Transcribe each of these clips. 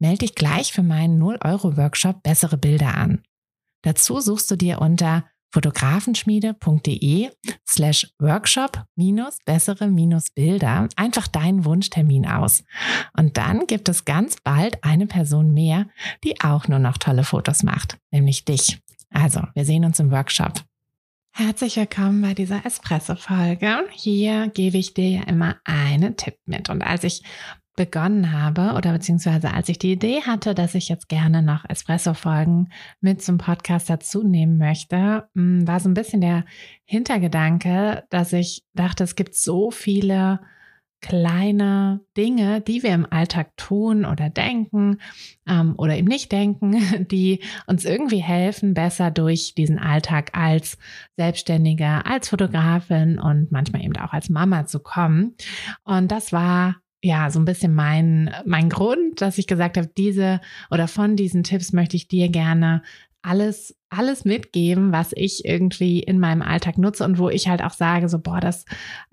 Melde dich gleich für meinen 0-Euro-Workshop Bessere Bilder an. Dazu suchst du dir unter fotografenschmiede.de slash workshop minus bessere minus Bilder einfach deinen Wunschtermin aus. Und dann gibt es ganz bald eine Person mehr, die auch nur noch tolle Fotos macht, nämlich dich. Also, wir sehen uns im Workshop. Herzlich willkommen bei dieser Espresso-Folge. Hier gebe ich dir ja immer einen Tipp mit. Und als ich begonnen habe oder beziehungsweise als ich die Idee hatte, dass ich jetzt gerne noch Espresso-Folgen mit zum Podcast dazu nehmen möchte, mm, war so ein bisschen der Hintergedanke, dass ich dachte, es gibt so viele kleine Dinge, die wir im Alltag tun oder denken ähm, oder eben nicht denken, die uns irgendwie helfen, besser durch diesen Alltag als Selbstständige, als Fotografin und manchmal eben auch als Mama zu kommen. Und das war ja, so ein bisschen mein, mein Grund, dass ich gesagt habe, diese oder von diesen Tipps möchte ich dir gerne alles, alles mitgeben, was ich irgendwie in meinem Alltag nutze und wo ich halt auch sage, so, boah, das,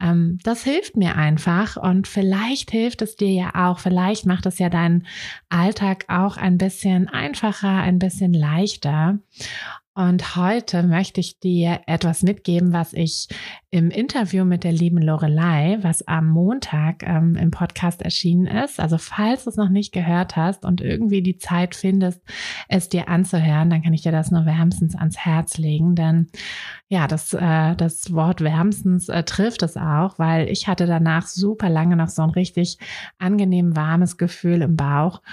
ähm, das hilft mir einfach und vielleicht hilft es dir ja auch, vielleicht macht es ja deinen Alltag auch ein bisschen einfacher, ein bisschen leichter. Und heute möchte ich dir etwas mitgeben, was ich im Interview mit der lieben Lorelei, was am Montag ähm, im Podcast erschienen ist. Also falls du es noch nicht gehört hast und irgendwie die Zeit findest, es dir anzuhören, dann kann ich dir das nur wärmstens ans Herz legen. Denn ja, das, äh, das Wort wärmstens äh, trifft es auch, weil ich hatte danach super lange noch so ein richtig angenehm warmes Gefühl im Bauch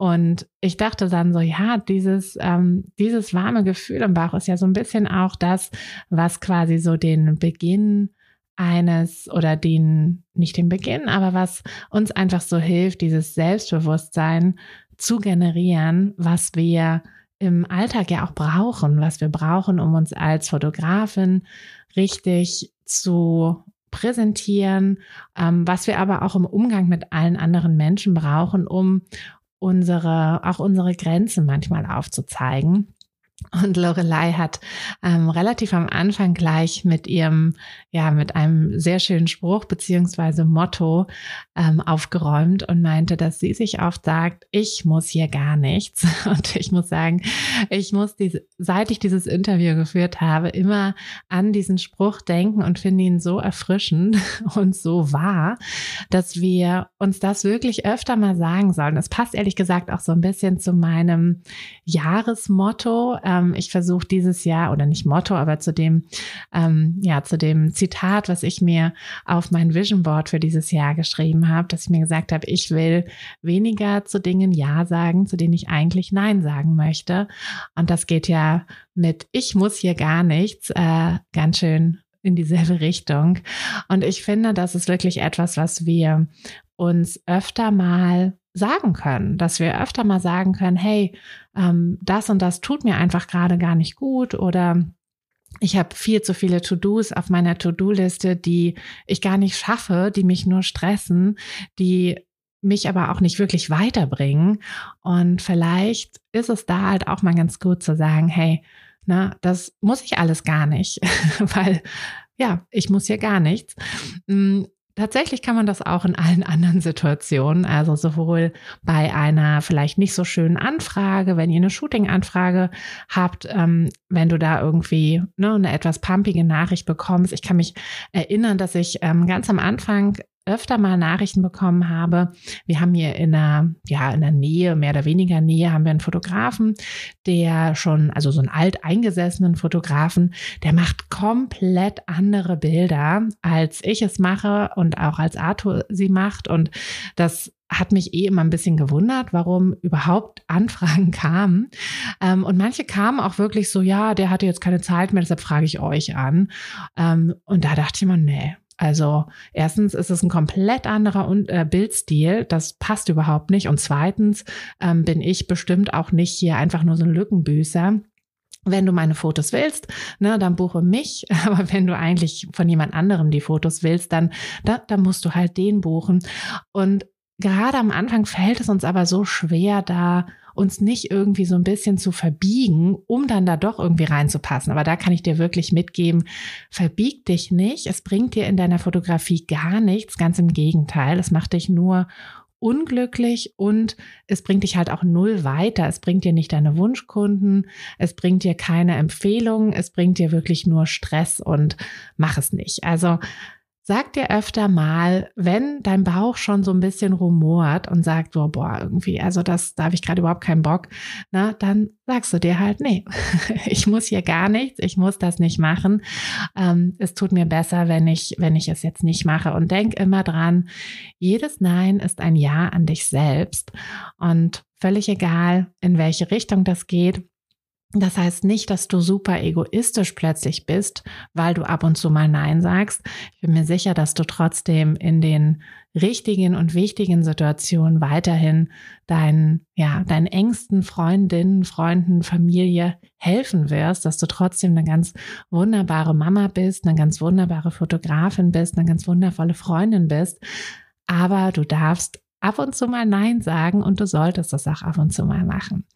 und ich dachte dann so, ja, dieses, ähm, dieses warme Gefühl im Bauch ist ja so ein bisschen auch das, was quasi so den Beginn eines oder den, nicht den Beginn, aber was uns einfach so hilft, dieses Selbstbewusstsein zu generieren, was wir im Alltag ja auch brauchen, was wir brauchen, um uns als Fotografin richtig zu präsentieren, ähm, was wir aber auch im Umgang mit allen anderen Menschen brauchen, um unsere, auch unsere Grenzen manchmal aufzuzeigen. Und Lorelei hat ähm, relativ am Anfang gleich mit ihrem, ja, mit einem sehr schönen Spruch beziehungsweise Motto ähm, aufgeräumt und meinte, dass sie sich oft sagt, ich muss hier gar nichts. Und ich muss sagen, ich muss diese, seit ich dieses Interview geführt habe, immer an diesen Spruch denken und finde ihn so erfrischend und so wahr, dass wir uns das wirklich öfter mal sagen sollen. Es passt ehrlich gesagt auch so ein bisschen zu meinem Jahresmotto ähm, ich versuche dieses Jahr, oder nicht Motto, aber zu dem, ähm, ja, zu dem Zitat, was ich mir auf mein Vision Board für dieses Jahr geschrieben habe, dass ich mir gesagt habe, ich will weniger zu Dingen Ja sagen, zu denen ich eigentlich Nein sagen möchte. Und das geht ja mit Ich muss hier gar nichts äh, ganz schön in dieselbe Richtung. Und ich finde, das ist wirklich etwas, was wir uns öfter mal sagen können, dass wir öfter mal sagen können, hey, ähm, das und das tut mir einfach gerade gar nicht gut oder ich habe viel zu viele To-Dos auf meiner To-Do-Liste, die ich gar nicht schaffe, die mich nur stressen, die mich aber auch nicht wirklich weiterbringen. Und vielleicht ist es da halt auch mal ganz gut zu sagen, hey, na, das muss ich alles gar nicht, weil ja, ich muss hier gar nichts. Tatsächlich kann man das auch in allen anderen Situationen, also sowohl bei einer vielleicht nicht so schönen Anfrage, wenn ihr eine Shooting-Anfrage habt, ähm, wenn du da irgendwie ne, eine etwas pumpige Nachricht bekommst. Ich kann mich erinnern, dass ich ähm, ganz am Anfang öfter mal Nachrichten bekommen habe. Wir haben hier in der, ja, in der Nähe, mehr oder weniger Nähe, haben wir einen Fotografen, der schon, also so einen alteingesessenen Fotografen, der macht komplett andere Bilder, als ich es mache und auch als Arthur sie macht. Und das hat mich eh immer ein bisschen gewundert, warum überhaupt Anfragen kamen. Ähm, und manche kamen auch wirklich so, ja, der hatte jetzt keine Zeit mehr, deshalb frage ich euch an. Ähm, und da dachte ich mir, nee, Also erstens ist es ein komplett anderer äh, Bildstil, das passt überhaupt nicht. Und zweitens ähm, bin ich bestimmt auch nicht hier einfach nur so ein Lückenbüßer. Wenn du meine Fotos willst, ne, dann buche mich. Aber wenn du eigentlich von jemand anderem die Fotos willst, dann, da, dann musst du halt den buchen. Und gerade am Anfang fällt es uns aber so schwer, da uns nicht irgendwie so ein bisschen zu verbiegen, um dann da doch irgendwie reinzupassen. Aber da kann ich dir wirklich mitgeben, verbieg dich nicht. Es bringt dir in deiner Fotografie gar nichts. Ganz im Gegenteil. Es macht dich nur unglücklich und es bringt dich halt auch null weiter. Es bringt dir nicht deine Wunschkunden, es bringt dir keine Empfehlungen, es bringt dir wirklich nur Stress und mach es nicht. Also Sag dir öfter mal, wenn dein Bauch schon so ein bisschen rumort und sagt, oh, boah, irgendwie, also das, da habe ich gerade überhaupt keinen Bock, na, dann sagst du dir halt, nee, ich muss hier gar nichts, ich muss das nicht machen. Ähm, es tut mir besser, wenn ich, wenn ich es jetzt nicht mache. Und denk immer dran, jedes Nein ist ein Ja an dich selbst. Und völlig egal, in welche Richtung das geht, das heißt nicht, dass du super egoistisch plötzlich bist, weil du ab und zu mal Nein sagst. Ich bin mir sicher, dass du trotzdem in den richtigen und wichtigen Situationen weiterhin deinen, ja, deinen engsten Freundinnen, Freunden, Familie helfen wirst, dass du trotzdem eine ganz wunderbare Mama bist, eine ganz wunderbare Fotografin bist, eine ganz wundervolle Freundin bist. Aber du darfst ab und zu mal Nein sagen und du solltest das auch ab und zu mal machen.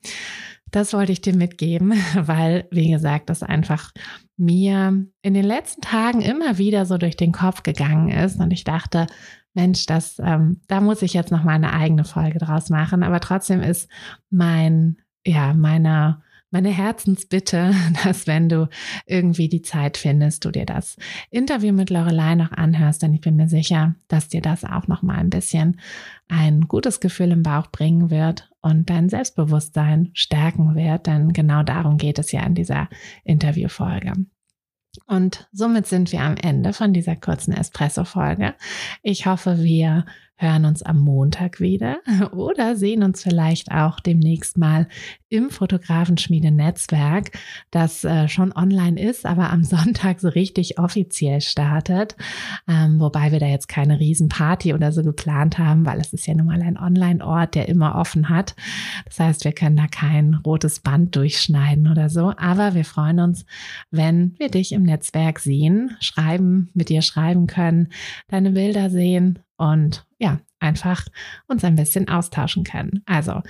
Das wollte ich dir mitgeben, weil, wie gesagt, das einfach mir in den letzten Tagen immer wieder so durch den Kopf gegangen ist und ich dachte, Mensch, das, ähm, da muss ich jetzt noch mal eine eigene Folge draus machen. Aber trotzdem ist mein, ja, meine meine Herzensbitte, dass wenn du irgendwie die Zeit findest, du dir das Interview mit Lorelei noch anhörst, denn ich bin mir sicher, dass dir das auch noch mal ein bisschen ein gutes Gefühl im Bauch bringen wird und dein Selbstbewusstsein stärken wird, denn genau darum geht es ja in dieser Interviewfolge. Und somit sind wir am Ende von dieser kurzen Espresso-Folge. Ich hoffe, wir hören uns am Montag wieder oder sehen uns vielleicht auch demnächst mal im Fotografenschmiede-Netzwerk, das äh, schon online ist, aber am Sonntag so richtig offiziell startet. Ähm, wobei wir da jetzt keine Riesenparty oder so geplant haben, weil es ist ja nun mal ein Online-Ort, der immer offen hat. Das heißt, wir können da kein rotes Band durchschneiden oder so. Aber wir freuen uns, wenn wir dich im Netzwerk sehen, schreiben, mit dir schreiben können, deine Bilder sehen und ja, einfach uns ein bisschen austauschen können. Also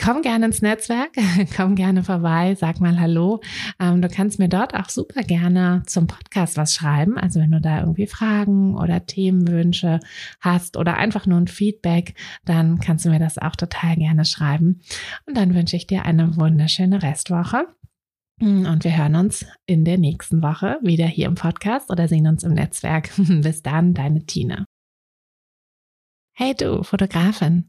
Komm gerne ins Netzwerk, komm gerne vorbei, sag mal Hallo. Ähm, du kannst mir dort auch super gerne zum Podcast was schreiben. Also wenn du da irgendwie Fragen oder Themenwünsche hast oder einfach nur ein Feedback, dann kannst du mir das auch total gerne schreiben. Und dann wünsche ich dir eine wunderschöne Restwoche. Und wir hören uns in der nächsten Woche wieder hier im Podcast oder sehen uns im Netzwerk. Bis dann, deine Tine. Hey du, Fotografin,